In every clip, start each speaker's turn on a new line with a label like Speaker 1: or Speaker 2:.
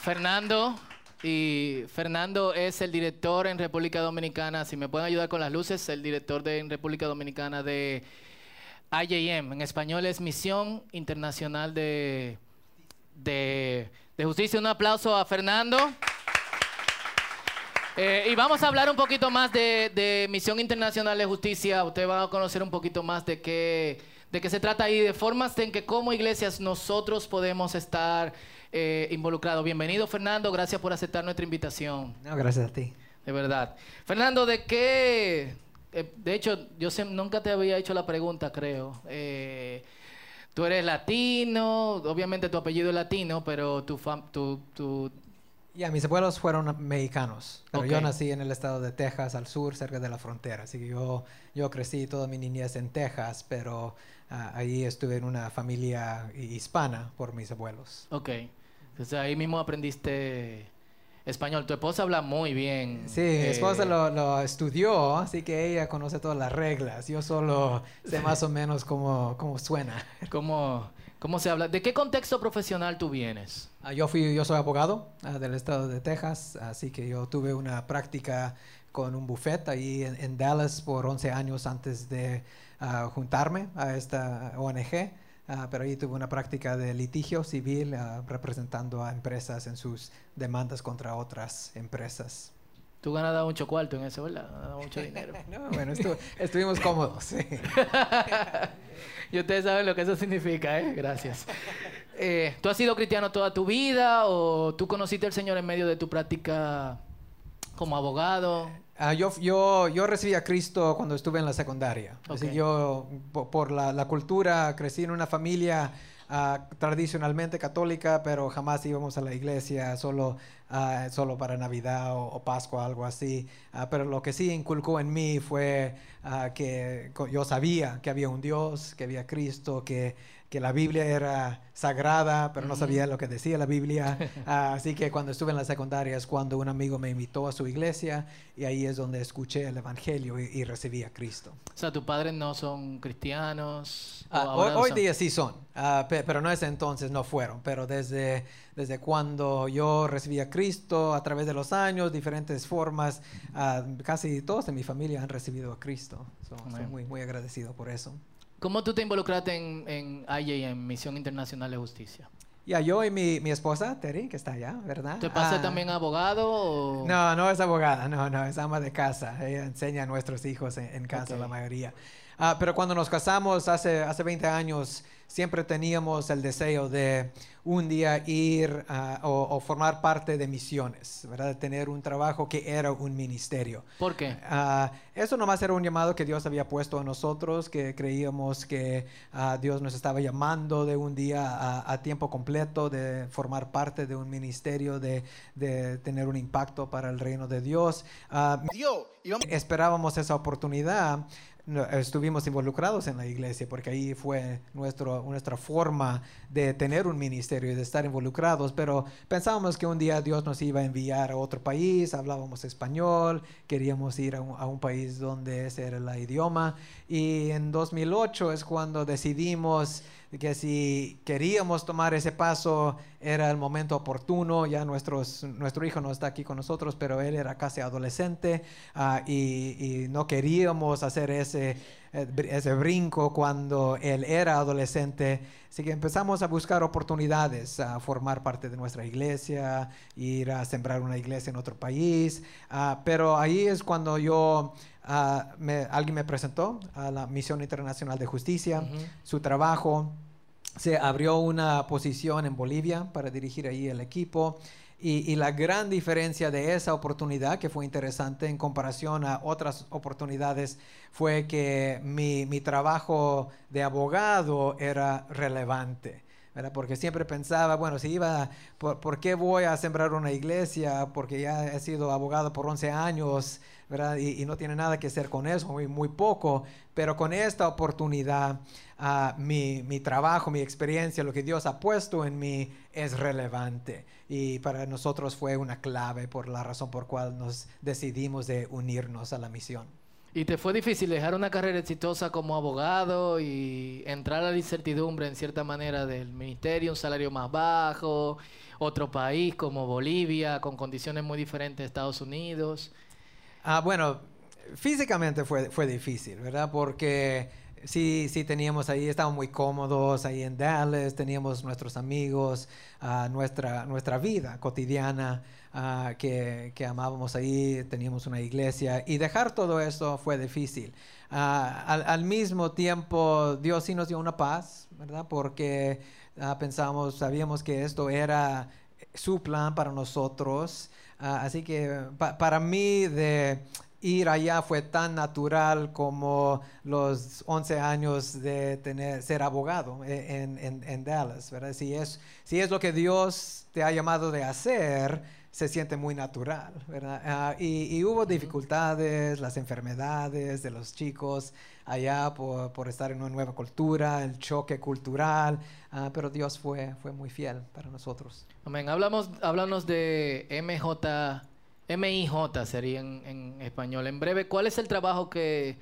Speaker 1: Fernando. Y Fernando es el director en República Dominicana, si me pueden ayudar con las luces, el director de en República Dominicana de IJM. En español es Misión Internacional de, de, de Justicia. Un aplauso a Fernando. Eh, y vamos a hablar un poquito más de, de Misión Internacional de Justicia. Usted va a conocer un poquito más de qué, de qué se trata y de formas en que como iglesias nosotros podemos estar eh, involucrados. Bienvenido, Fernando. Gracias por aceptar nuestra invitación.
Speaker 2: No, gracias a ti.
Speaker 1: De verdad. Fernando, ¿de qué? eh, de hecho, yo nunca te había hecho la pregunta, creo. Eh, tú eres latino, obviamente tu apellido es latino, pero tu, fam- tu, tu
Speaker 2: Ya, mis abuelos fueron mexicanos, pero yo
Speaker 1: Ok.
Speaker 2: nací en el estado de Texas, al sur, cerca de la frontera. Así que yo, yo crecí toda mi niñez en Texas, pero ah, ahí estuve en una familia hi- hispana por mis abuelos.
Speaker 1: Ok. Entonces ahí mismo aprendiste español. Tu esposa habla muy bien.
Speaker 2: Sí, mi
Speaker 1: eh,
Speaker 2: esposa lo, lo estudió, así que ella conoce todas las reglas. Yo solo sé más o menos cómo, cómo suena.
Speaker 1: ¿Cómo, ¿Cómo se habla? ¿De qué contexto profesional tú vienes?
Speaker 2: Ah, yo fui, yo soy abogado ah, del estado de Texas, así que yo tuve una práctica con un buffet ahí en, Dallas por 11 años antes de ah, juntarme a esta ONG. ah, pero ahí tuve una práctica de litigio civil representando a empresas en sus demandas contra otras empresas.
Speaker 1: Tú ganas mucho cuarto en eso, ¿verdad? Mucho dinero.
Speaker 2: No, bueno, estu- estuvimos cómodos. sí.
Speaker 1: y ustedes saben lo que eso significa, ¿eh? Gracias. Eh, ¿Tú has sido cristiano toda tu vida o tú conociste al Señor en medio de tu práctica como abogado?
Speaker 2: Ah, yo, yo, yo recibí a Cristo cuando estuve en la secundaria. Así
Speaker 1: Ok.
Speaker 2: yo, po- por, la, la cultura, crecí en una familia ah, tradicionalmente católica, pero jamás íbamos a la iglesia solo, ah, solo para Navidad o, o Pascua, algo así. Ah, pero lo que sí inculcó en mí fue ah, que yo sabía que había un Dios, que había Cristo, que, que la Biblia era sagrada, pero no sabía lo que decía la Biblia. Así que cuando estuve en la secundaria es cuando un amigo me invitó a su iglesia y ahí es donde escuché el Evangelio y, y recibí a Cristo.
Speaker 1: O sea, tus padres no son cristianos.
Speaker 2: hoy, hoy
Speaker 1: son?
Speaker 2: día sí son, pe- pero no ese entonces no fueron. Pero desde, desde cuando yo recibí a Cristo, a través de los años, diferentes formas, ah, casi todos en mi familia han recibido a Cristo. So, soy muy, muy agradecido por eso.
Speaker 1: ¿Cómo tú te involucraste en, en IJM, Misión Internacional de Justicia?
Speaker 2: Ya, yo y mi, mi esposa, Terry, que está allá, ¿verdad?
Speaker 1: ¿Te pasé
Speaker 2: Ah,
Speaker 1: también abogado o...?
Speaker 2: No, no es abogada, no, no, es ama de casa. Ella enseña a nuestros hijos en, en casa,
Speaker 1: Ok.
Speaker 2: la mayoría. Ah, pero cuando nos casamos hace, hace 20 años, siempre teníamos el deseo de un día ir ah, o, o formar parte de misiones, ¿verdad? De tener un trabajo que era un ministerio.
Speaker 1: ¿Por qué?
Speaker 2: Ah, eso nomás era un llamado que Dios había puesto a nosotros, que creíamos que ah, Dios nos estaba llamando de un día a, a tiempo completo, de formar parte de un ministerio, de, de tener un impacto para el reino de Dios.
Speaker 3: Dios,
Speaker 2: esperábamos esa oportunidad, estuvimos involucrados en la iglesia porque ahí fue nuestro, nuestra forma de tener un ministerio y de estar involucrados, pero pensábamos que un día Dios nos iba a enviar a otro país, hablábamos español, queríamos ir a un, a un país donde ese era el idioma y en 2008 es cuando decidimos que si queríamos tomar ese paso era el momento oportuno, ya nuestro hijo no está aquí con nosotros, pero él era casi adolescente ah, y, y no queríamos hacer ese, ese brinco cuando él era adolescente, así que empezamos a buscar oportunidades, a formar parte de nuestra iglesia, ir a sembrar una iglesia en otro país, ah, pero ahí es cuando yo... ah, me- alguien me presentó a la Misión Internacional de Justicia,
Speaker 1: Ujú.
Speaker 2: su trabajo. Se abrió una posición en Bolivia para dirigir ahí el equipo. Y, y la gran diferencia de esa oportunidad, que fue interesante en comparación a otras oportunidades, fue que mi, mi trabajo de abogado era relevante. ¿verdad? Porque siempre pensaba, bueno, si iba, ¿por, por qué voy a sembrar una iglesia? Porque ya he sido abogado por 11 años, ¿verdad? Y, y no tiene nada que hacer con eso, muy, muy poco. Pero con esta oportunidad, ah, mi, mi trabajo, mi experiencia, lo que Dios ha puesto en mí es relevante. Y para nosotros fue una clave por la razón por cual nos decidimos de unirnos a la misión.
Speaker 1: ¿Y te fue difícil dejar una carrera exitosa como abogado y entrar a la incertidumbre en cierta manera del ministerio, un salario más bajo, otro país como Bolivia, con condiciones muy diferentes de Estados Unidos?
Speaker 2: Ah, bueno, físicamente fue, fue difícil, ¿verdad? Porque sí, sí teníamos ahí, estábamos muy cómodos ahí en Dallas, teníamos nuestros amigos, ah, nuestra, nuestra vida cotidiana ah, que, que amábamos ahí, teníamos una iglesia y dejar todo eso fue difícil. Ah, al, mismo tiempo, Dios sí nos dio una paz, ¿verdad? Porque pensamos, sabíamos que esto era su plan para nosotros. así que pa- para mí de ir allá fue tan natural como los 11 años de tener, ser abogado e- en, en- en Dallas, ¿verdad? Si es, si es lo que Dios te ha llamado de hacer, se siente muy natural, ¿verdad? Ah, y, y hubo dificultades, las enfermedades de los chicos allá por, por estar en una nueva cultura, el choque cultural, ah, pero Dios fue, fue muy fiel para nosotros.
Speaker 1: Amén. Hablamos, háblanos de MJ, MIJ sería en, en español. En breve, ¿cuál es el trabajo que,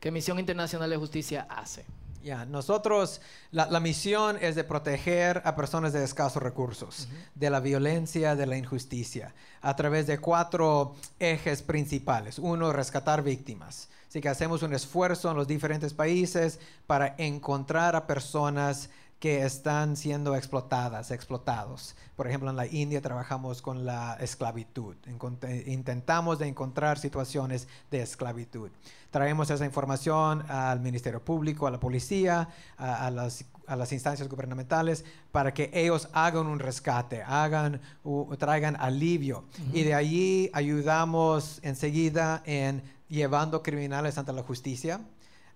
Speaker 1: que Misión Internacional de Justicia hace?
Speaker 2: Ya, nosotros, la, la misión es de proteger a personas de escasos recursos, de la violencia, de la injusticia, a través de cuatro ejes principales. Uno, rescatar víctimas. Así que hacemos un esfuerzo en los diferentes países para encontrar a personas que están siendo explotadas, explotados. Por ejemplo, en la India trabajamos con la esclavitud. Encont- intentamos de encontrar situaciones de esclavitud. Traemos esa información al Ministerio Público, a la policía, a, a las, a las instancias gubernamentales, para que ellos hagan un rescate, hagan, traigan alivio. Y de allí ayudamos enseguida en llevando criminales ante la justicia.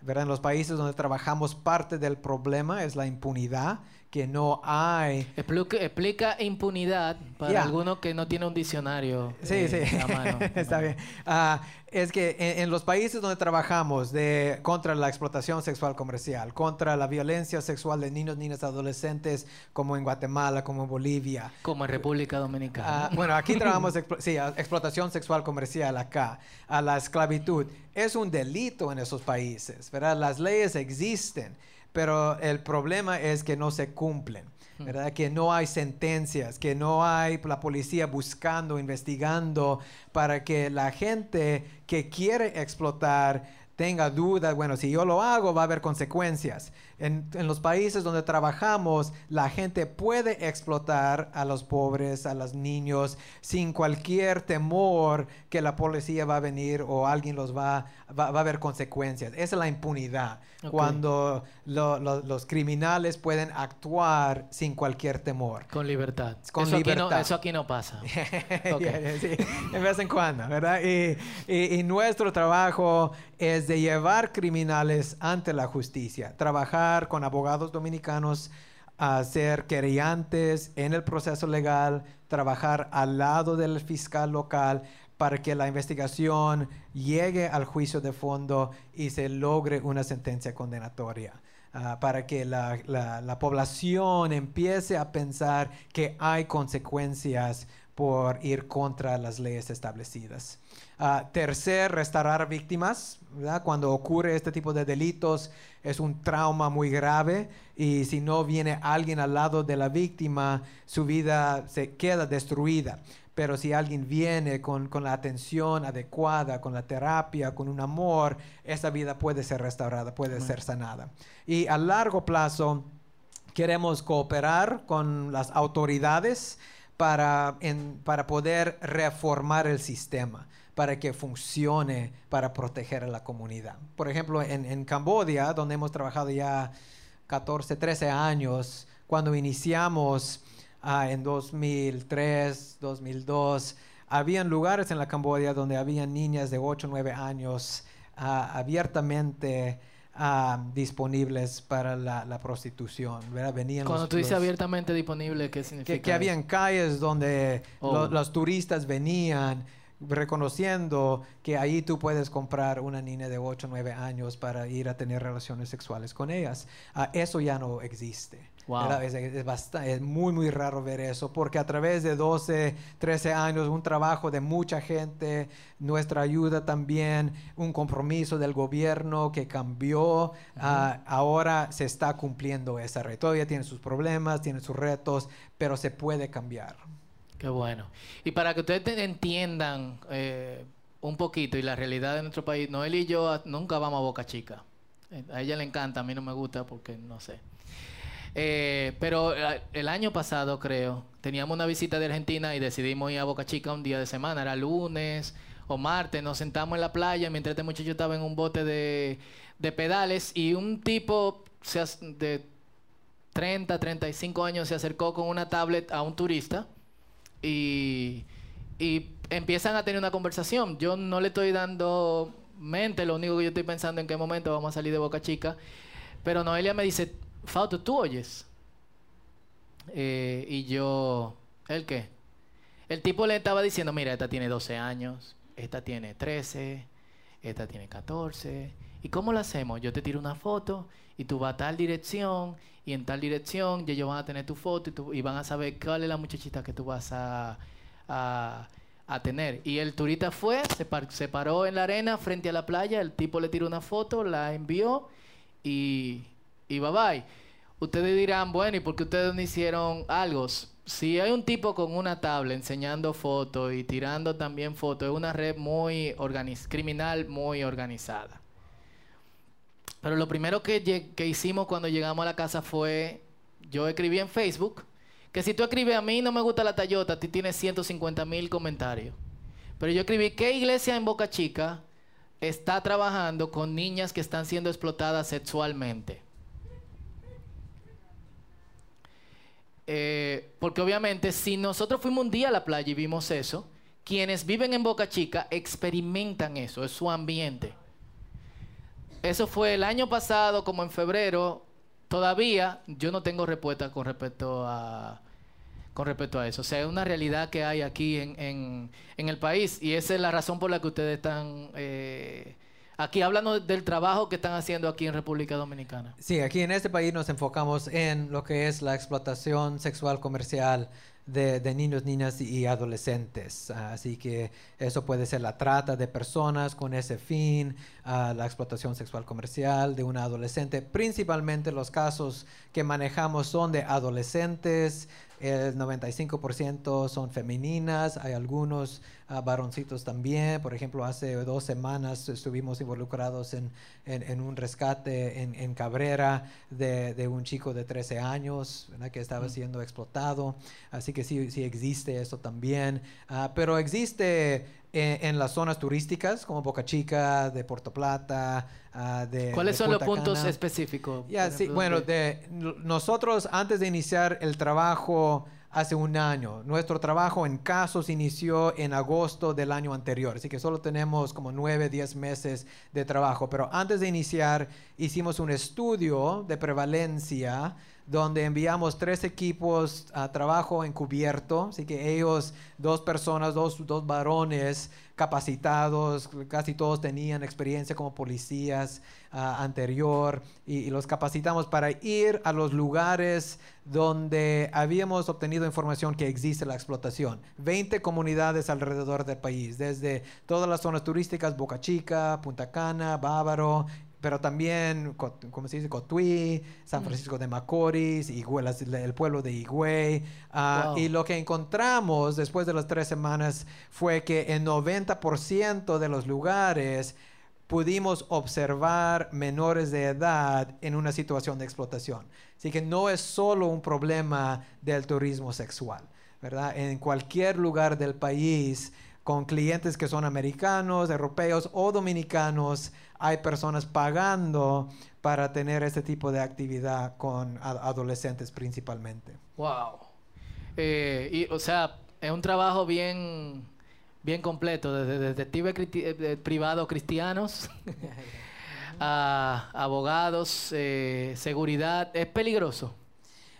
Speaker 2: ¿Verdad? En los países donde trabajamos, parte del problema es la impunidad, que no hay
Speaker 1: Explica, explica impunidad para
Speaker 2: Ya.
Speaker 1: alguno que no tiene un diccionario
Speaker 2: Sí,
Speaker 1: eh,
Speaker 2: sí,
Speaker 1: a mano.
Speaker 2: está bien. Ah, es que en, en los países donde trabajamos de, contra la explotación sexual comercial, contra la violencia sexual de niños, niñas, adolescentes, como en Guatemala, como en Bolivia.
Speaker 1: Como en República Dominicana.
Speaker 2: Ah, bueno, aquí trabajamos explo- sí, a- explotación sexual comercial acá, a la esclavitud. Es un delito en esos países, ¿verdad? Las leyes existen, pero el problema es que no se cumplen. ¿verdad? Que no hay sentencias, que no hay la policía buscando, investigando para que la gente que quiere explotar tenga dudas, bueno, si yo lo hago va a haber consecuencias. En, en los países donde trabajamos, la gente puede explotar a los pobres, a los niños, sin cualquier temor que la policía va a venir o alguien los va, va, va a haber consecuencias. Esa es la impunidad, cuando lo- lo- los criminales pueden actuar sin cualquier temor.
Speaker 1: Con libertad.
Speaker 2: Con
Speaker 1: eso, Aquí
Speaker 2: libertad.
Speaker 1: no, eso aquí no pasa.
Speaker 2: Sí, de vez en cuando, ¿verdad? Y, y- y nuestro trabajo es de llevar criminales ante la justicia, trabajar con abogados dominicanos, a ser querellantes en el proceso legal, trabajar al lado del fiscal local para que la investigación llegue al juicio de fondo y se logre una sentencia condenatoria. ah, para que la, la- la población empiece a pensar que hay consecuencias por ir contra las leyes establecidas. Ah, tercer, restaurar víctimas. ¿verdad? Cuando ocurre este tipo de delitos es un trauma muy grave y si no viene alguien al lado de la víctima, su vida se queda destruida. Pero si alguien viene con, con la atención adecuada, con la terapia, con un amor, esa vida puede ser restaurada, puede ser sanada. Y a largo plazo queremos cooperar con las autoridades para, para poder reformar el sistema, para que funcione, para proteger a la comunidad. Por ejemplo, en, en Camboya, donde hemos trabajado ya 14, 13 años, cuando iniciamos ah, en 2003, 2002, habían lugares en la Camboya donde habían niñas de 8, 9 años ah, abiertamente ah, disponibles para la, la prostitución. ¿verdad? Venían
Speaker 1: Cuando
Speaker 2: los-
Speaker 1: tú dices
Speaker 2: los-
Speaker 1: abiertamente disponible, ¿qué significa?
Speaker 2: que, habían calles donde
Speaker 1: Oh.
Speaker 2: lo- los turistas venían reconociendo que ahí tú puedes comprar una niña de 8 o 9 años para ir a tener relaciones sexuales con ellas. Ah, eso ya no existe.
Speaker 1: Wow.
Speaker 2: Es, es basta- es muy, muy raro ver eso, porque a través de 12, 13 años, un trabajo de mucha gente, nuestra ayuda también, un compromiso del gobierno que cambió, ah, ahora se está cumpliendo esa red. Todavía tiene sus problemas, tiene sus retos, pero se puede cambiar.
Speaker 1: Qué bueno. Y para que ustedes te- entiendan eh, un poquito y la realidad de nuestro país, Noel y yo a- nunca vamos a Boca Chica. Eh, A ella le encanta, a mí no me gusta porque no sé. Eh, pero eh, el año pasado, creo, teníamos una visita de Argentina y decidimos ir a Boca Chica un día de semana, era lunes o martes, nos sentamos en la playa mientras este muchacho estaba en un bote de, de pedales y un tipo se de 30, 35 años se acercó con una tablet a un turista y, y empiezan a tener una conversación. Yo no le estoy dando mente, lo único que yo estoy pensando en qué momento vamos a salir de Boca Chica. Pero Noelia me dice, Fausto, ¿tú oyes? Eh, y yo, ¿el qué? El tipo le estaba diciendo, mira, esta tiene 12 años, esta tiene 13, esta tiene 14. ¿Y cómo lo hacemos? Yo te tiro una foto y tú vas a tal dirección y en tal dirección y ellos van a tener tu foto y, van a saber cuál es la muchachita que tú vas a, a, a tener. Y el turista fue, se, se paró en la arena frente a la playa, el tipo le tiró una foto, la envió y, y bye bye. Ustedes dirán, bueno, ¿y por qué ustedes no hicieron algo? Si hay un tipo con una tablet enseñando fotos y tirando también fotos, es una red muy criminal, muy organizada. Pero lo primero que hicimos cuando llegamos a la casa fue, yo escribí en Facebook, que si tú escribes a mí no me gusta la Toyota, a ti tienes 150 mil comentarios. Pero yo escribí, ¿qué iglesia en Boca Chica está trabajando con niñas que están siendo explotadas sexualmente? Eh, porque obviamente si nosotros fuimos un día a la playa y vimos eso, quienes viven en Boca Chica experimentan eso, es su ambiente. Eso fue el año pasado, como en febrero. Todavía yo no tengo respuesta con respecto a con respecto a eso. O sea, es una realidad que hay aquí en, en- el país y esa es la razón por la que ustedes están eh, aquí hablando del trabajo que están haciendo aquí en República Dominicana.
Speaker 2: Sí, aquí en este país nos enfocamos en lo que es la explotación sexual comercial de, de niños, niñas y adolescentes. Ah, Así que eso puede ser la trata de personas con ese fin, ah, la explotación sexual comercial de una adolescente. Principalmente los casos que manejamos son de adolescentes, el 95% son femeninas, hay algunos ah, varoncitos también. Por ejemplo, hace dos semanas estuvimos involucrados en, en- en un rescate en, en Cabrera de, de un chico de 13 años ¿verdad? que estaba
Speaker 1: Mm.
Speaker 2: siendo explotado. Así que sí, sí existe eso también. Ah, pero existe en, en las zonas turísticas como Boca Chica, de Puerto Plata, ah, de...
Speaker 1: ¿Cuáles
Speaker 2: de
Speaker 1: son los puntos
Speaker 2: Cana.
Speaker 1: específicos?
Speaker 2: Sí, bueno, de, nosotros antes de iniciar el trabajo hace un año, nuestro trabajo en casos inició en agosto del año anterior, así que solo tenemos como nueve, diez meses de trabajo, pero antes de iniciar hicimos un estudio de prevalencia donde enviamos tres equipos a trabajo encubierto, así que ellos, dos personas, dos, dos varones capacitados, casi todos tenían experiencia como policías ah, anterior y, y los capacitamos para ir a los lugares donde habíamos obtenido información que existe la explotación. 20 comunidades alrededor del país, desde todas las zonas turísticas, Boca Chica, Punta Cana, Bávaro, pero también, ¿cómo se dice? Cotuí, San
Speaker 1: Mm.
Speaker 2: Francisco de Macorís, Higüey, las- el pueblo de Higüey. ah,
Speaker 1: Wow.
Speaker 2: Y lo que encontramos después de las tres semanas fue que en 90% de los lugares pudimos observar menores de edad en una situación de explotación. Así que no es solo un problema del turismo sexual, ¿verdad? En cualquier lugar del país, con clientes que son americanos, europeos o dominicanos, hay personas pagando para tener este tipo de actividad con adolescentes principalmente.
Speaker 1: Wow. Eh, y, o sea, es un trabajo bien, bien completo, desde detectives cristi- eh, privados cristianos a abogados, eh, seguridad. Es peligroso.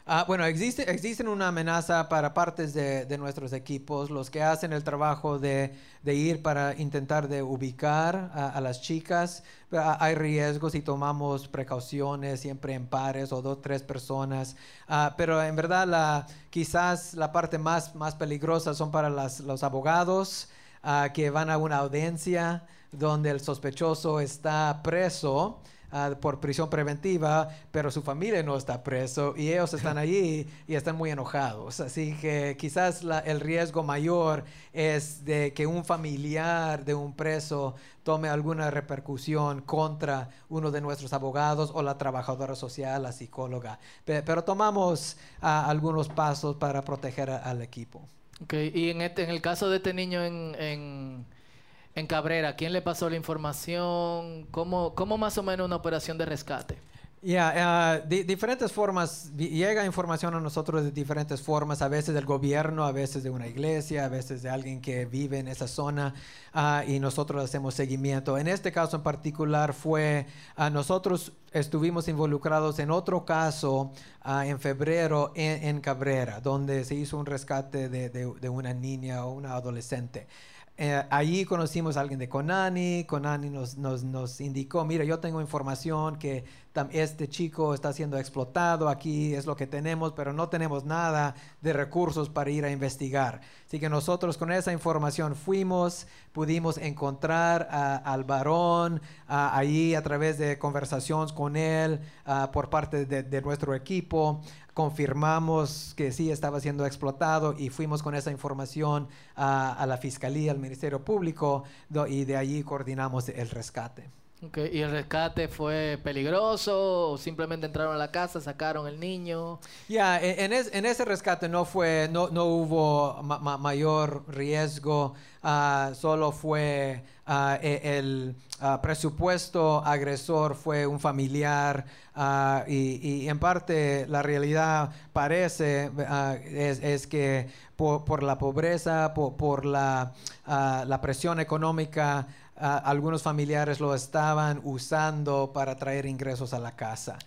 Speaker 2: Ah, bueno, existe, existen una amenaza para partes de, nuestros equipos, los que hacen el trabajo de, ir para intentar de ubicar a, las chicas. Ah, Hay riesgos y tomamos precauciones siempre en pares o dos, tres personas. Ah, pero en verdad la, quizás la parte más, más peligrosa son para las, los abogados que van a una audiencia donde el sospechoso está preso ah, por prisión preventiva, pero su familia no está preso y ellos están allí y están muy enojados. Así que quizás la- el riesgo mayor es de que un familiar de un preso tome alguna repercusión contra uno de nuestros abogados o la trabajadora social, la psicóloga. Pe- Pero tomamos ah, algunos pasos para proteger al equipo.
Speaker 1: Ok, Y en, este, en el caso de este niño en, en, en Cabrera, ¿quién le pasó la información? ¿Cómo, ¿Cómo más o menos una operación de rescate?
Speaker 2: Ya, ah, di- diferentes formas, llega información a nosotros de diferentes formas, a veces del gobierno, a veces de una iglesia, a veces de alguien que vive en esa zona ah, y nosotros hacemos seguimiento. En este caso en particular fue, ah, nosotros estuvimos involucrados en otro caso ah, en febrero en, en Cabrera, donde se hizo un rescate de, de- de una niña o una adolescente. Eh, allí conocimos a alguien de Conani. Conani nos, nos, nos indicó, mira, yo tengo información que este chico está siendo explotado, aquí es lo que tenemos, pero no tenemos nada de recursos para ir a investigar. Así que nosotros con esa información fuimos, pudimos encontrar al varón allí a través de conversaciones con él por parte de, de nuestro equipo confirmamos que sí estaba siendo explotado y fuimos con esa información a, la Fiscalía, al Ministerio Público y de allí coordinamos el rescate.
Speaker 1: Ok, ¿Y el rescate fue peligroso o simplemente entraron a la casa, sacaron el niño?
Speaker 2: Ya, e- en, es- en ese rescate no fue, no, no hubo ma- ma- mayor riesgo, ah, solo fue e- el ah, presupuesto agresor fue un familiar y, y en parte la realidad parece es, es que por, por la pobreza, por, por la, la presión económica, algunos familiares lo estaban usando para traer ingresos a la casa.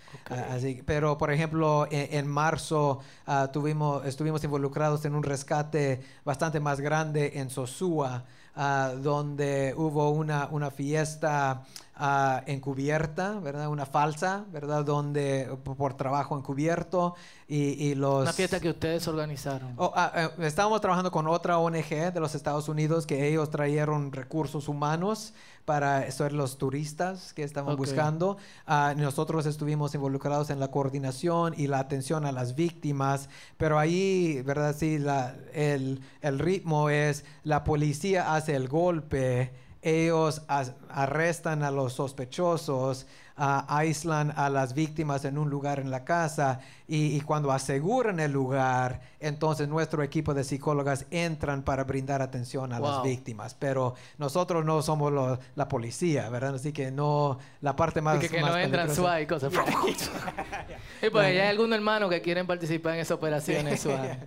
Speaker 2: Así- pero, por ejemplo, en, en marzo ah, tuvimos, estuvimos involucrados en un rescate bastante más grande en Sosúa, ah, donde hubo una, una fiesta ah, encubierta, ¿verdad? Una falsa, ¿verdad? Donde por, trabajo encubierto y, y los...
Speaker 1: Una fiesta que ustedes organizaron.
Speaker 2: Oh, ah, eh, estábamos trabajando con otra ONG de los Estados Unidos que ellos trajeron recursos humanos para ser los turistas que estaban buscando. Ah, nosotros estuvimos involucrados en la coordinación y la atención a las víctimas, pero ahí, ¿verdad? Sí, la- el, el ritmo es la policía hace el golpe, ellos arrestan a los sospechosos, ah, aíslan a las víctimas en un lugar en la casa y, y cuando aseguran el lugar, entonces nuestro equipo de psicólogas entran para brindar atención a las víctimas. Pero nosotros no somos lo- la policía, ¿verdad? Así que no, la parte más...
Speaker 1: Y que, que
Speaker 2: más
Speaker 1: no entran SWAT y cosas. y pues ya hay algunos hermanos que quieren participar en esas operaciones SWAT.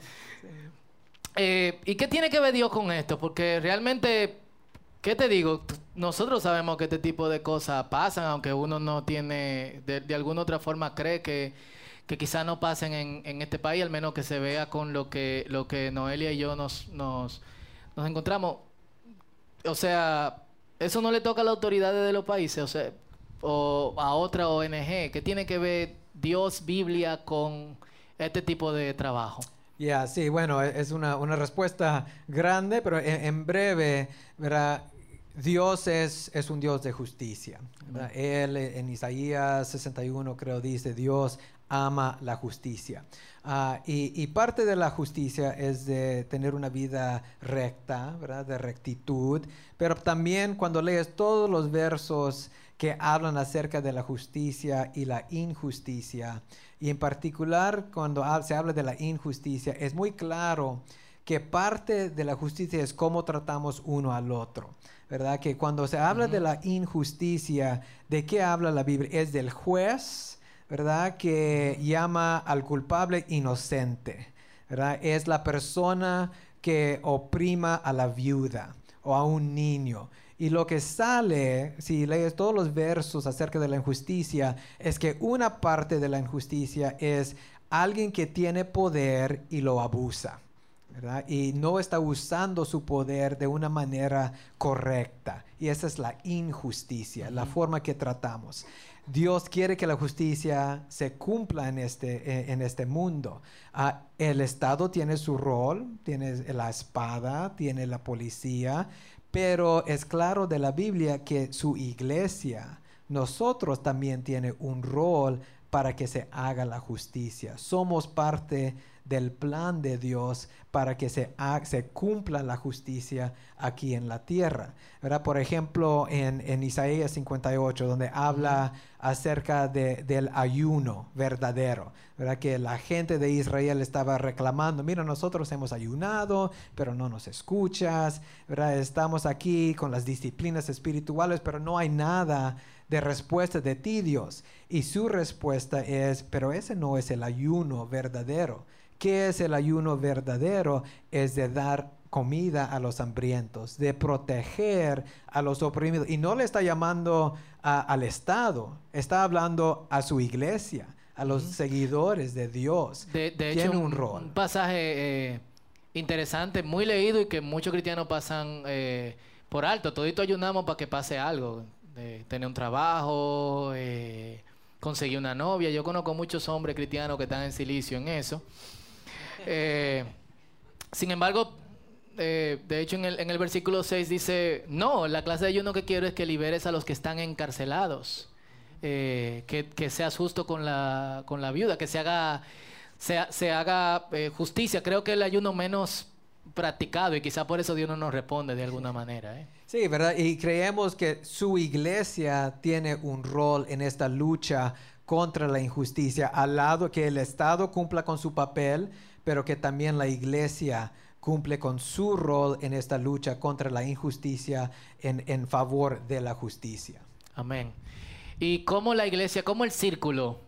Speaker 1: Eh, ¿Y qué tiene que ver Dios con esto? Porque realmente, ¿qué te digo? Nosotros sabemos que este tipo de cosas pasan, aunque uno no tiene, de, de alguna otra forma cree que, que quizás no pasen en, en este país, al menos que se vea con lo que, lo que Noelia y yo nos, nos, nos encontramos. O sea, eso no le toca a las autoridades de los países, o sea, o a otra ONG. ¿Qué tiene que ver Dios, Biblia con este tipo de trabajo?
Speaker 2: Ya, sí, bueno, e- es una, una respuesta grande, pero en, en breve, ¿verdad? Dios es, es un Dios de justicia. ¿verdad? Él eh, en Isaías 61 creo dice, Dios ama la justicia. Ah, y, y parte de la justicia es de tener una vida recta, ¿verdad? De rectitud, pero también cuando lees todos los versos que hablan acerca de la justicia y la injusticia, y en particular cuando se habla de la injusticia, es muy claro que parte de la justicia es cómo tratamos uno al otro, ¿verdad? Que cuando se habla de la injusticia, ¿de qué habla la Biblia? Es del juez, ¿verdad? Que llama al culpable inocente, ¿verdad? Es la persona que oprima a la viuda o a un niño. Y lo que sale, si lees todos los versos acerca de la injusticia, es que una parte de la injusticia es alguien que tiene poder y lo abusa. ¿Verdad? Y no está usando su poder de una manera correcta. Y esa es la injusticia, la forma que tratamos. Dios quiere que la justicia se cumpla en este, eh, en este mundo. Ah, el Estado tiene su rol, tiene la espada, tiene la policía, pero es claro de la Biblia que su iglesia, nosotros también tiene un rol para que se haga la justicia. Somos parte del plan de Dios para que se, se cumpla la justicia aquí en la tierra. ¿verdad? Por ejemplo, en, en Isaías 58, donde habla acerca de, del ayuno verdadero, ¿verdad? que la gente de Israel estaba reclamando, mira, nosotros hemos ayunado, pero no nos escuchas, ¿verdad? estamos aquí con las disciplinas espirituales, pero no hay nada de respuesta de ti, Dios. Y su respuesta es, pero ese no es el ayuno verdadero. ¿Qué es el ayuno verdadero? Es de dar comida a los hambrientos, de proteger a los oprimidos. Y no le está llamando al Estado, está hablando a su iglesia, a los seguidores de Dios.
Speaker 1: De, Tiene hecho, un, rol. Un pasaje eh, interesante, muy leído y que muchos cristianos pasan eh, por alto. Todito ayunamos para que pase algo, de tener un trabajo, eh, conseguir una novia. Yo conozco muchos hombres cristianos que están en silicio en eso. Eh, sin embargo, eh, de hecho en el, versículo 6 dice, no, la clase de ayuno que quiero es que liberes a los que están encarcelados, eh, que, que, seas justo con la, con la viuda, que se haga, se, se haga justicia. Creo que el ayuno menos practicado y quizá por eso Dios no nos responde de alguna manera.
Speaker 2: Sí, ¿verdad? Y creemos que su iglesia tiene un rol en esta lucha contra la injusticia, al lado que el Estado cumpla con su papel, pero que también la iglesia cumple con su rol en esta lucha contra la injusticia en, en favor de la justicia.
Speaker 1: Amén. ¿Y cómo la iglesia, cómo el círculo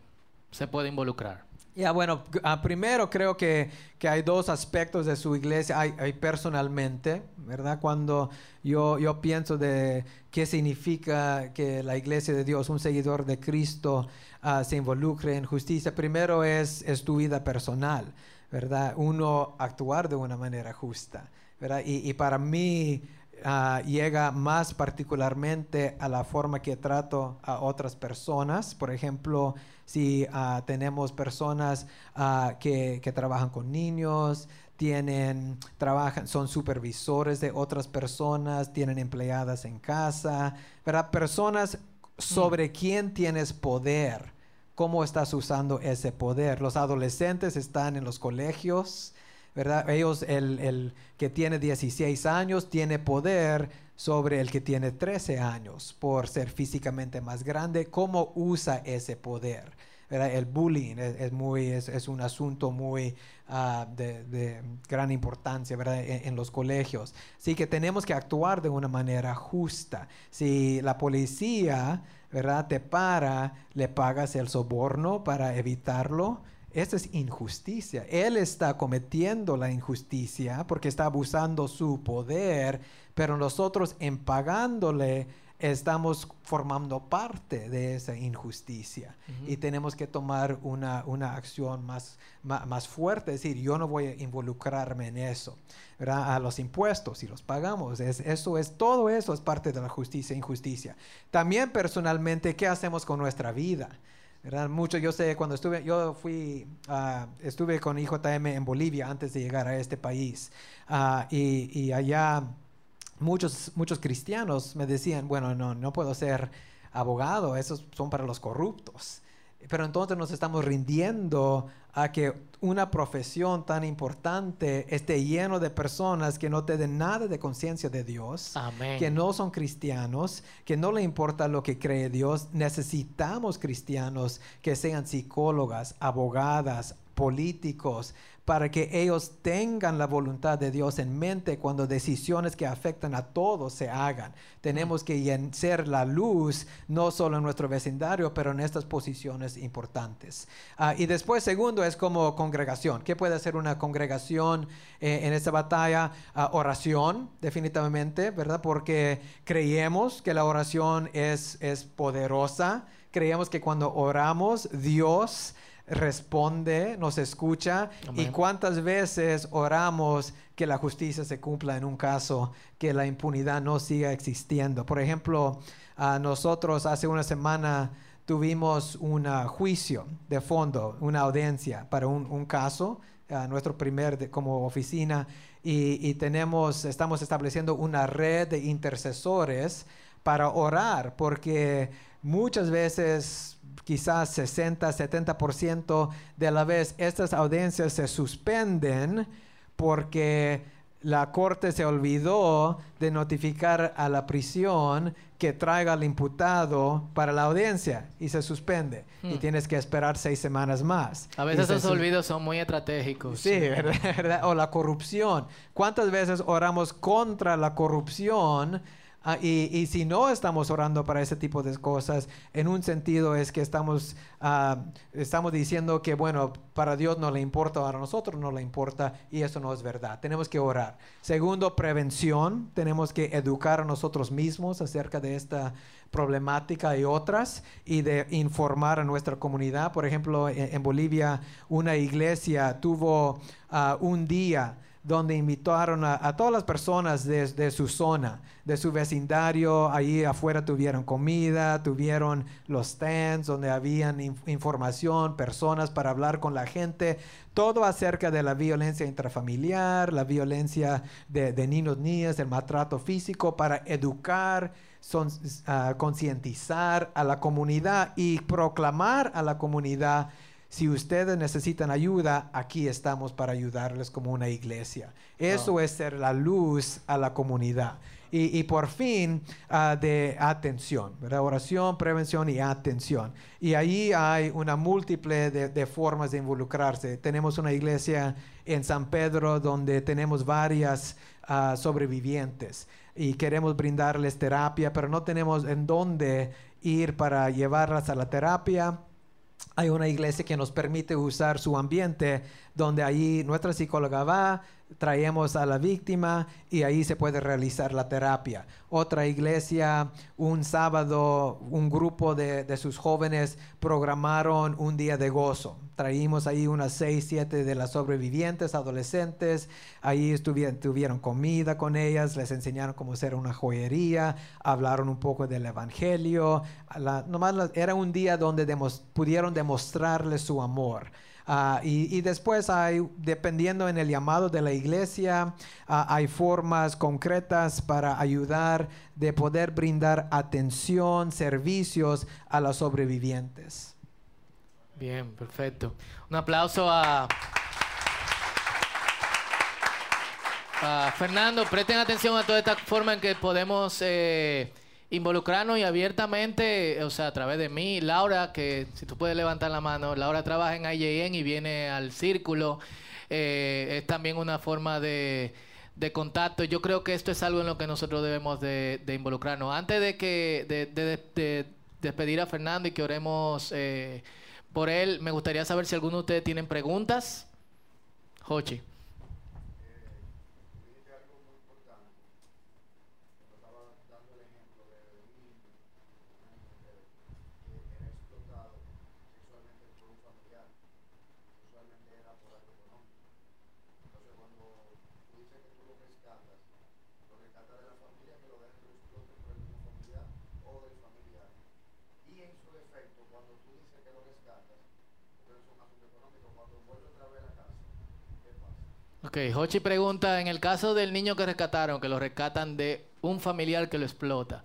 Speaker 1: se puede involucrar?
Speaker 2: Ya, bueno, uh, primero creo que, que, hay dos aspectos de su iglesia. Hay, hay, personalmente, ¿verdad? Cuando yo, yo pienso de qué significa que la iglesia de Dios, un seguidor de Cristo, uh, se involucre en justicia, primero es, es tu vida personal. ¿Verdad? Uno actuar de una manera justa, ¿verdad? Y, para mí ah, llega más particularmente a la forma que trato a otras personas. Por ejemplo, si ah, tenemos personas ah, que, que, trabajan con niños, tienen, trabajan, son supervisores de otras personas, tienen empleadas en casa, ¿verdad? Personas sobre quién tienes poder cómo estás usando ese poder. Los adolescentes están en los colegios, ¿verdad? Ellos, el, que tiene 16 años, tiene poder sobre el que tiene 13 años por ser físicamente más grande. ¿Cómo usa ese poder? El bullying es, muy, es, un asunto muy ah, de, gran importancia ¿verdad? En, en, los colegios. Así que tenemos que actuar de una manera justa. Si la policía ¿verdad? Te para, le pagas el soborno para evitarlo. Eso es injusticia. Él está cometiendo la injusticia porque está abusando su poder, pero nosotros en pagándole estamos formando parte de esa injusticia y tenemos que tomar una, una acción más, más, fuerte, es decir, yo no voy a involucrarme en eso, ¿verdad? A los impuestos, si los pagamos, es, eso es, todo eso es parte de la justicia e injusticia. También personalmente, ¿qué hacemos con nuestra vida? ¿verdad? Mucho, yo sé, cuando estuve, yo fui, uh, estuve con IJM en Bolivia antes de llegar a este país uh, y, y allá muchos, muchos cristianos me decían, bueno, no, no puedo ser abogado, esos son para los corruptos. Pero entonces nos estamos rindiendo a que una profesión tan importante esté lleno de personas que no tienen nada de conciencia de Dios, que no son cristianos, que no le importa lo que cree Dios. Necesitamos cristianos que sean psicólogas, abogadas, políticos, para que ellos tengan la voluntad de Dios en mente cuando decisiones que afectan a todos se hagan. Tenemos que ser la luz, no solo en nuestro vecindario, pero en estas posiciones importantes. Ah, y después, segundo, es como congregación. ¿Qué puede hacer una congregación eh, en esta batalla? Ah, oración, definitivamente, ¿verdad? Porque creemos que la oración es, es poderosa. Creemos que cuando oramos, Dios responde, nos escucha y cuántas veces oramos que la justicia se cumpla en un caso, que la impunidad no siga existiendo. Por ejemplo, nosotros hace una semana tuvimos un ah, juicio de fondo, una audiencia para un, un caso, ah, nuestro primer de- como oficina, y, y tenemos, estamos estableciendo una red de intercesores para orar, porque muchas veces, quizás 60, 70% de la vez, estas audiencias se suspenden porque la corte se olvidó de notificar a la prisión que traiga al imputado para la audiencia y se suspende. Y
Speaker 1: Hmm.
Speaker 2: tienes que esperar seis semanas más.
Speaker 1: A
Speaker 2: Y
Speaker 1: veces esos olvidos son muy estratégicos.
Speaker 2: Sí. ¿verdad? O la corrupción. ¿Cuántas veces oramos contra la corrupción? Ah, y, y si no estamos orando para ese tipo de cosas, en un sentido es que estamos, ah, estamos diciendo que, bueno, para Dios no le importa, para nosotros no le importa, y eso no es verdad. Tenemos que orar. Segundo, prevención. Tenemos que educar a nosotros mismos acerca de esta problemática y otras, y de informar a nuestra comunidad. Por ejemplo, en, en Bolivia, una iglesia tuvo ah, un día donde invitaron a, todas las personas de, su zona, de su vecindario. Ahí afuera tuvieron comida, tuvieron los stands donde habían inf- información, personas para hablar con la gente, todo acerca de la violencia intrafamiliar, la violencia de, niños, niñas, el maltrato físico, para educar, ah, concientizar a la comunidad y proclamar a la comunidad si ustedes necesitan ayuda, aquí estamos para ayudarles como una iglesia. Eso es ser la luz a la comunidad. Y, y por fin, ah, de atención, ¿verdad? Oración, prevención y atención. Y ahí hay una múltiple de, de formas de involucrarse. Tenemos una iglesia en San Pedro donde tenemos varias ah, sobrevivientes y queremos brindarles terapia, pero no tenemos en dónde ir para llevarlas a la terapia hay una iglesia que nos permite usar su ambiente, donde ahí nuestra psicóloga va, traemos a la víctima y ahí se puede realizar la terapia. Otra iglesia, un sábado, un grupo de, de sus jóvenes programaron un día de gozo. Traímos ahí unas seis, siete de las sobrevivientes, adolescentes. Ahí estuvieron, tuvieron comida con ellas, les enseñaron cómo hacer una joyería, hablaron un poco del evangelio. La- nomás era un día donde demos- pudieron demostrarles su amor. Ah, y, y después hay, dependiendo en el llamado de la iglesia, ah, hay formas concretas para ayudar de poder brindar atención, servicios a los sobrevivientes.
Speaker 1: Bien, perfecto. Un aplauso a, a Fernando. Presten atención a toda esta forma en que podemos eh, involucrarnos y abiertamente, o sea, a través de mí, Laura, que si tú puedes levantar la mano, Laura trabaja en IJN y viene al círculo. Eh, es también una forma de, de contacto. Yo creo que esto es algo en lo que nosotros debemos de, involucrarnos. Antes de que de, de- de despedir a Fernando y que oremos eh, por él, me gustaría saber si alguno de ustedes tienen preguntas. Jochi. Ok, Hochi pregunta, en el caso del niño que rescataron, que lo rescatan de un familiar que lo explota,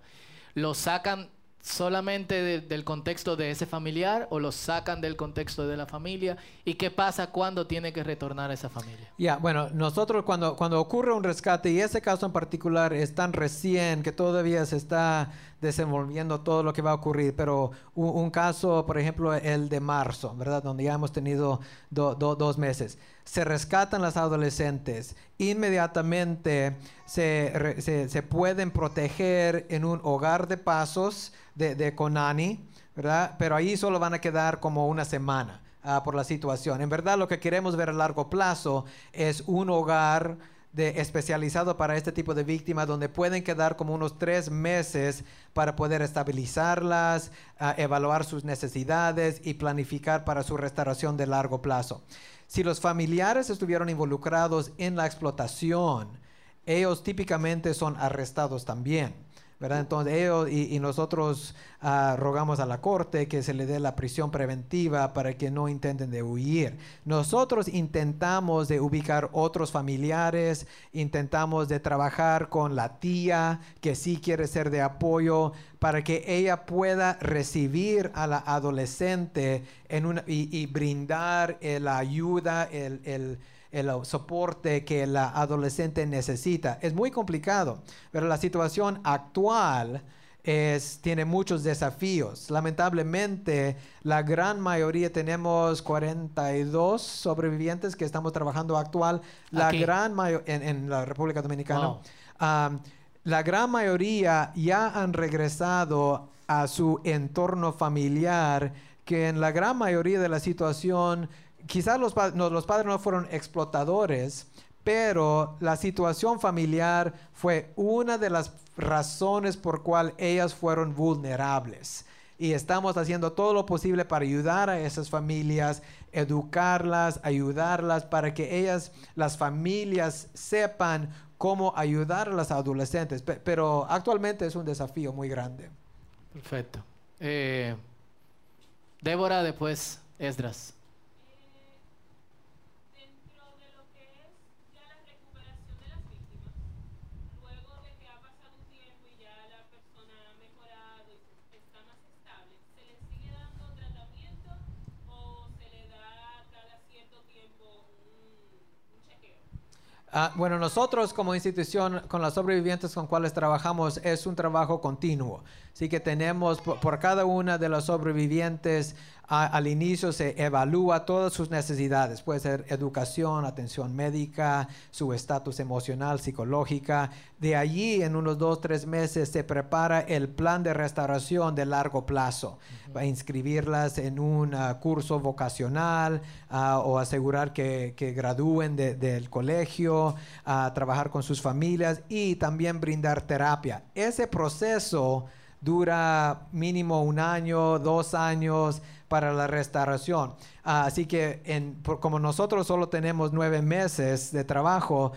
Speaker 1: ¿lo sacan solamente de- del contexto de ese familiar o lo sacan del contexto de la familia? ¿Y qué pasa cuando tiene que retornar a esa familia?
Speaker 2: Ya, bueno, nosotros cuando, cuando ocurre un rescate, y ese caso en particular es tan recién que todavía se está desenvolviendo todo lo que va a ocurrir, pero un, un caso, por ejemplo, el de marzo, ¿verdad? Donde ya hemos tenido do- do- dos meses. Se rescatan las adolescentes, inmediatamente se, re- se, se pueden proteger en un hogar de pasos de, de Conani, ¿verdad? Pero ahí solo van a quedar como una semana ah, por la situación. En verdad lo que queremos ver a largo plazo es un hogar de especializado para este tipo de víctimas donde pueden quedar como unos tres meses para poder estabilizarlas, ah, evaluar sus necesidades y planificar para su restauración de largo plazo. Si los familiares estuvieron involucrados en la explotación, ellos típicamente son arrestados también. Entonces ellos y, nosotros ah, rogamos a la corte que se le dé la prisión preventiva para que no intenten de huir. Nosotros intentamos de ubicar otros familiares, intentamos de trabajar con la tía que sí quiere ser de apoyo para que ella pueda recibir a la adolescente en y, brindar la ayuda, el el soporte que la adolescente necesita. Es muy complicado, pero la situación actual es, tiene muchos desafíos. Lamentablemente, la gran mayoría, tenemos 42 sobrevivientes que estamos trabajando actual, la gran en, en, la República Dominicana. la gran mayoría ya han regresado a su entorno familiar, que en la gran mayoría de la situación quizás los, los padres no fueron explotadores, pero la situación familiar fue una de las razones por cual ellas fueron vulnerables. Y estamos haciendo todo lo posible para ayudar a esas familias, educarlas, ayudarlas, para que ellas, las familias, sepan cómo ayudar a las adolescentes. Pero actualmente es un desafío muy grande.
Speaker 1: Perfecto. Eh, Débora, después Esdras.
Speaker 2: Ah, bueno, nosotros como institución con las sobrevivientes con cuales trabajamos es un trabajo continuo. Así que tenemos por, cada una de las sobrevivientes al inicio se evalúa todas sus necesidades. Puede ser educación, atención médica, su estatus emocional, psicológica. De allí en unos dos, tres meses se prepara el plan de restauración de largo plazo. Va a inscribirlas en un ah, curso vocacional ah, o asegurar que, gradúen del colegio, a trabajar con sus familias y también brindar terapia. Ese proceso dura mínimo un año, dos años para la restauración. Ah, así que como nosotros solo tenemos nueve meses de trabajo,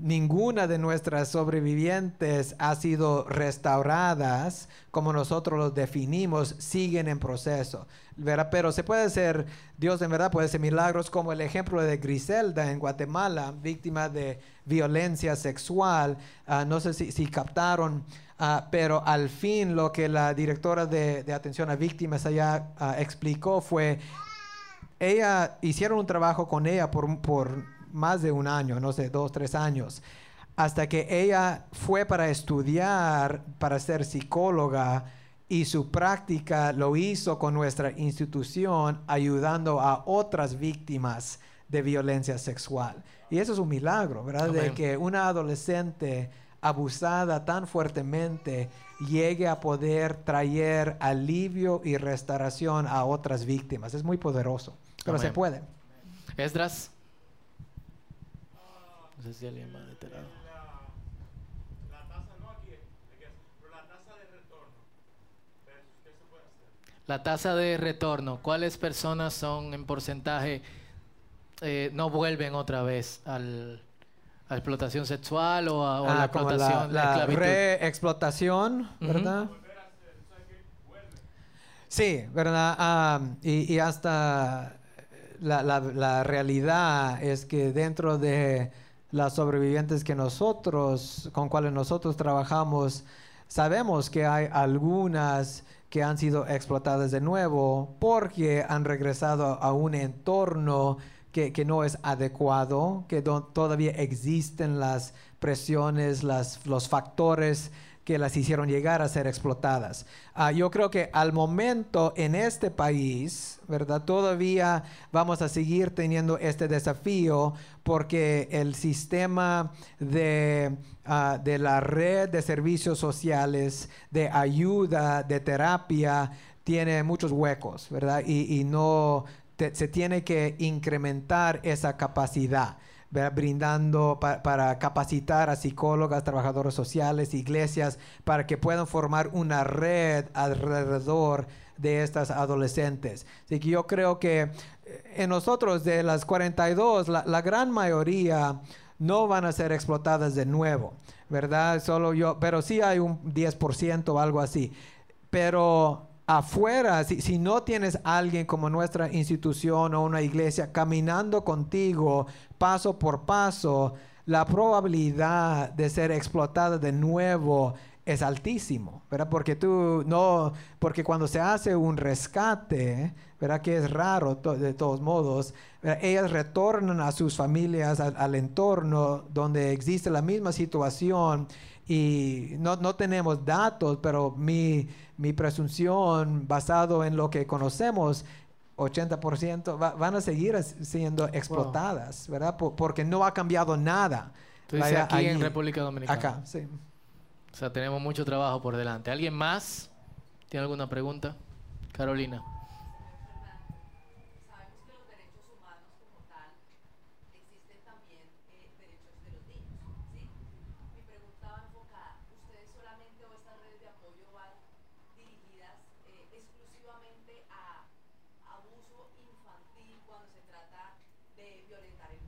Speaker 2: ninguna de nuestras sobrevivientes ha sido restauradas como nosotros los definimos, siguen en proceso. Pero se puede hacer, Dios en verdad puede hacer milagros como el ejemplo de Griselda en Guatemala, víctima de violencia sexual. Ah, no sé si captaron Ah, pero al fin lo que la directora de, atención a víctimas allá ah, explicó fue, ella hicieron un trabajo con ella por, por más de un año, no sé, dos, tres años, hasta que ella fue para estudiar, para ser psicóloga, y su práctica lo hizo con nuestra institución ayudando a otras víctimas de violencia sexual. Y eso es un milagro, ¿verdad? De que una adolescente abusada tan fuertemente llegue a poder traer alivio y restauración a otras víctimas. Es muy poderoso, pero se puede.
Speaker 1: Esdras. No sé si alguien más de. La tasa de retorno, ¿cuáles personas son en porcentaje eh, no vuelven otra vez al, a explotación sexual o a, la ah, explotación,
Speaker 2: la, reexplotación, ¿verdad? Sí, ¿verdad? Ah, y, hasta la, la, realidad es que dentro de las sobrevivientes que nosotros, con cuales nosotros trabajamos, sabemos que hay algunas que han sido explotadas de nuevo porque han regresado a un entorno que, no es adecuado, que todavía existen las presiones, las, los factores que las hicieron llegar a ser explotadas. Ah, yo creo que al momento en este país, ¿verdad? Todavía vamos a seguir teniendo este desafío porque el sistema de, ah, de la red de servicios sociales, de ayuda, de terapia, tiene muchos huecos, ¿verdad? Y, y no, se tiene que incrementar esa capacidad. brindando para capacitar a psicólogas, trabajadores sociales, iglesias, para que puedan formar una red alrededor de estas adolescentes. Así que yo creo que eh, en nosotros de las 42, la, la gran mayoría no van a ser explotadas de nuevo, ¿verdad? Solo yo, pero sí hay un 10% o algo así. Pero afuera, si, si, no tienes alguien como nuestra institución o una iglesia caminando contigo paso por paso, la probabilidad de ser explotada de nuevo es altísimo, ¿verdad? Porque tú no, porque cuando se hace un rescate, ¿verdad? Que es raro de todos modos, ellas retornan a sus familias, al, entorno donde existe la misma situación y no, no tenemos datos, pero mi, mi, presunción basado en lo que conocemos 80% van a seguir siendo explotadas, ¿verdad? porque no ha cambiado nada.
Speaker 1: Tú dices aquí en República Dominicana.
Speaker 2: Acá, sí.
Speaker 1: O sea, tenemos mucho trabajo por delante. ¿Alguien más tiene alguna pregunta? Carolina.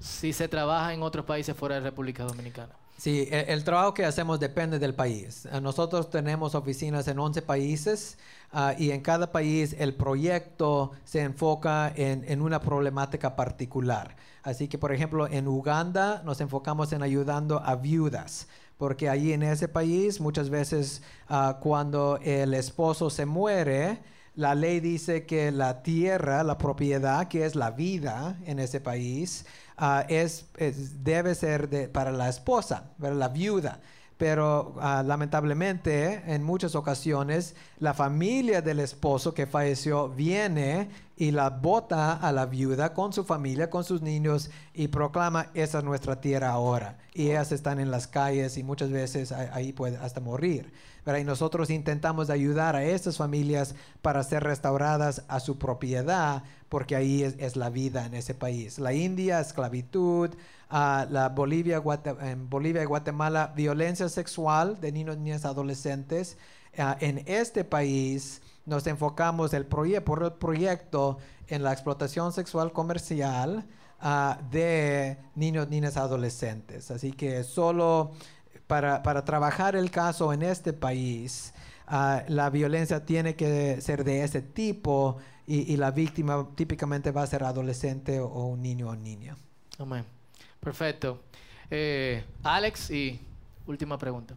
Speaker 1: si se trabaja en otros países fuera de República Dominicana?
Speaker 2: Sí, el, el, trabajo que hacemos depende del país. Nosotros tenemos oficinas en 11 países uh, y en cada país el proyecto se enfoca en, en, una problemática particular. Así que, por ejemplo, en Uganda nos enfocamos en ayudando a viudas porque allí en ese país muchas veces uh, cuando el esposo se muere, la ley dice que la tierra, la propiedad, que es la vida en ese país, uh, es, debe ser para la esposa, para la viuda. Pero uh, lamentablemente en muchas ocasiones la familia del esposo que falleció viene y la bota a la viuda con su familia, con sus niños y proclama, esa es nuestra tierra ahora. Y ellas están en las calles y muchas veces ahí puede hasta morir. Y nosotros intentamos ayudar a estas familias para ser restauradas a su propiedad, porque ahí es, la vida en ese país. La India, esclavitud, uh, la Bolivia, en Bolivia y Guatemala, violencia sexual de niños, niñas, adolescentes. Uh, en este país nos enfocamos el por el proyecto en la explotación sexual comercial uh, de niños, niñas, adolescentes. Así que solo para, para trabajar el caso en este país, la violencia tiene que ser de ese tipo y, la víctima típicamente va a ser adolescente o, un niño o niña.
Speaker 1: Amén. Perfecto. Eh, Alex, y última pregunta.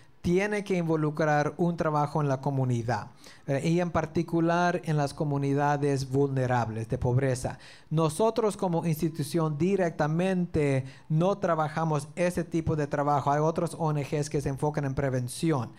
Speaker 2: tiene que involucrar un trabajo en la comunidad eh, y en particular en las comunidades vulnerables de pobreza. Nosotros como institución directamente no trabajamos ese tipo de trabajo. Hay otros ONGs que se enfocan en prevención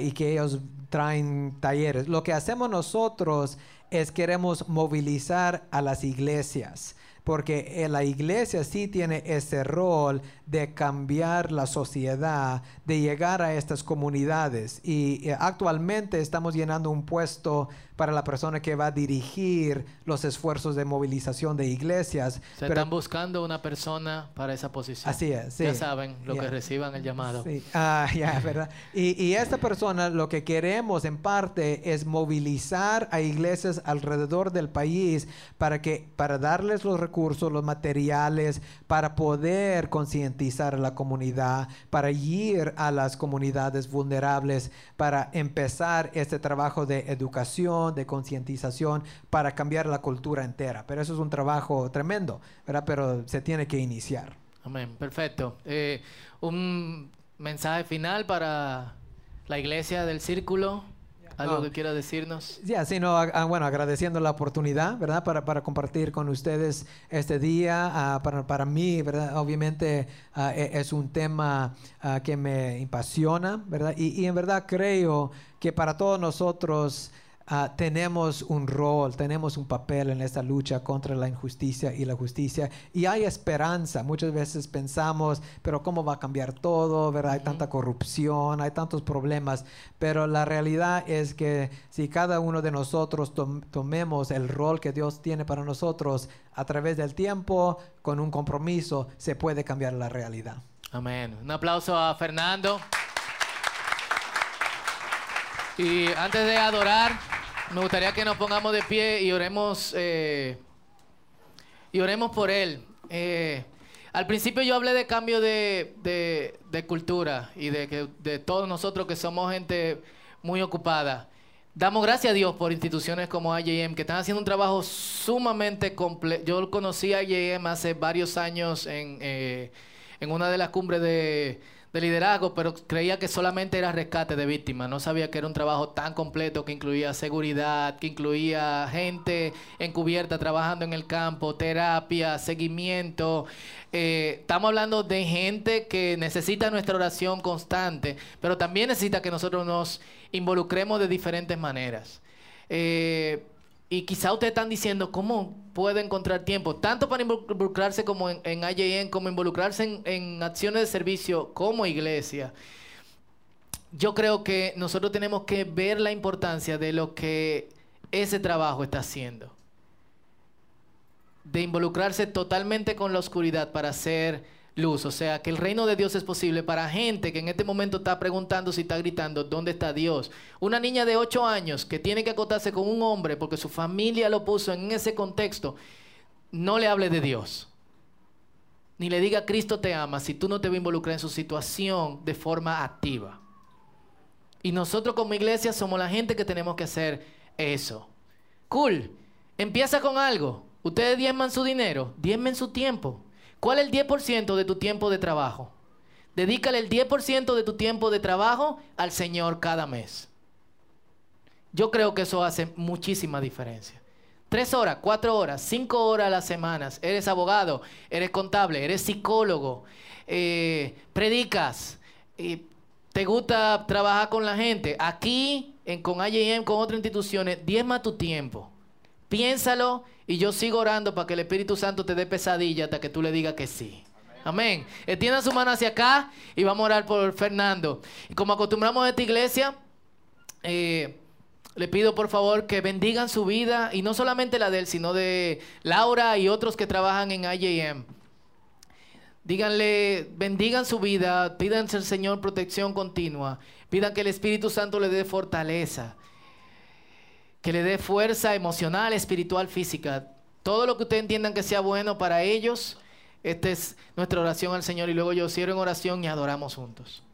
Speaker 2: y que ellos traen talleres. Lo que hacemos nosotros es queremos movilizar a las iglesias porque la iglesia sí tiene ese rol de cambiar la sociedad, de llegar a estas comunidades. Y eh, actualmente estamos llenando un puesto para la persona que va a dirigir los esfuerzos de movilización de iglesias.
Speaker 1: Se están buscando una persona para esa posición.
Speaker 2: Así es, sí.
Speaker 1: Ya saben, lo que reciban el llamado.
Speaker 2: Sí, ah, ya, ¿verdad? Y, y esta persona lo que queremos en parte es movilizar a iglesias alrededor del país para que para darles los recursos, los materiales, para poder concientizar a la comunidad, para ir a las comunidades vulnerables, para empezar este trabajo de educación, de concientización, para cambiar la cultura entera. Pero eso es un trabajo tremendo, ¿verdad? Pero se tiene que iniciar.
Speaker 1: Amén, perfecto. Eh, un mensaje final para la iglesia del círculo. ¿Algo
Speaker 2: No.
Speaker 1: que quiera decirnos?
Speaker 2: Ya, sí, no, ah, bueno, agradeciendo la oportunidad, ¿verdad? Para, para compartir con ustedes este día. Ah, para, para mí, ¿verdad? Obviamente e- es un tema ah, que me impasiona, ¿verdad? Y, y en verdad creo que para todos nosotros ah, tenemos un rol, tenemos un papel en esta lucha contra la injusticia y la justicia. Y hay esperanza. Muchas veces pensamos, pero ¿cómo va a cambiar todo? ¿verdad? Hay tanta corrupción, hay tantos problemas. Pero la realidad es que si cada uno de nosotros tom- tomemos el rol que Dios tiene para nosotros a través del tiempo, con un compromiso, se puede cambiar la realidad.
Speaker 1: Amén. Un aplauso a Fernando. Y antes de adorar, me gustaría que nos pongamos de pie y oremos, eh, y oremos por él. Eh, al principio yo hablé de cambio de, de- cultura y de que de todos nosotros que somos gente muy ocupada. Damos gracias a Dios por instituciones como IJM que están haciendo un trabajo sumamente completo. Yo conocí a IJM hace varios años en, eh, en una de las cumbres de, de liderazgo, pero creía que solamente era rescate de víctimas. No sabía que era un trabajo tan completo que incluía seguridad, que incluía gente encubierta trabajando en el campo, terapia, seguimiento. Eh, estamos hablando de gente que necesita nuestra oración constante, pero también necesita que nosotros nos involucremos de diferentes maneras. Eh, y quizá ustedes están diciendo, ¿cómo puede encontrar tiempo? Tanto para involucrarse como en, en como involucrarse en, en acciones de servicio como iglesia. Yo creo que nosotros tenemos que ver la importancia de lo que ese trabajo está haciendo. De involucrarse totalmente con la oscuridad para hacer luz. O sea, que el reino de Dios es posible para gente que en este momento está preguntando si está gritando, ¿dónde está Dios? Una niña de 8 años que tiene que acotarse con un hombre porque su familia lo puso en ese contexto, no le hable de Dios. Ni le diga Cristo te ama si tú no te vas a involucrar en su situación de forma activa. Y nosotros como iglesia somos la gente que tenemos que hacer eso. Cool. Empieza con algo. Ustedes diezman su dinero, diezmen su tiempo. ¿Cuál es el 10% de tu tiempo de trabajo? Dedícale el 10% de tu tiempo de trabajo al Señor cada mes. Yo creo que eso hace muchísima diferencia. Tres horas, cuatro horas, cinco horas a las semanas. Eres abogado, eres contable, eres psicólogo, eh, predicas, eh, te gusta trabajar con la gente. Aquí, en, con IJM, con otras instituciones, diezma tu tiempo. Piénsalo y yo sigo orando para que el Espíritu Santo te dé pesadilla hasta que tú le digas que sí. Amén. Extienda su mano hacia acá y vamos a orar por Fernando. Y como acostumbramos a esta iglesia, eh, le pido por favor que bendigan su vida y no solamente la de él, sino de Laura y otros que trabajan en IJM. Díganle, bendigan su vida, pídanse al Señor protección continua, pidan que el Espíritu Santo le dé fortaleza, que le dé fuerza emocional, espiritual, física. Todo lo que ustedes entiendan que sea bueno para ellos, esta es nuestra oración al Señor y luego yo cierro en oración y adoramos juntos.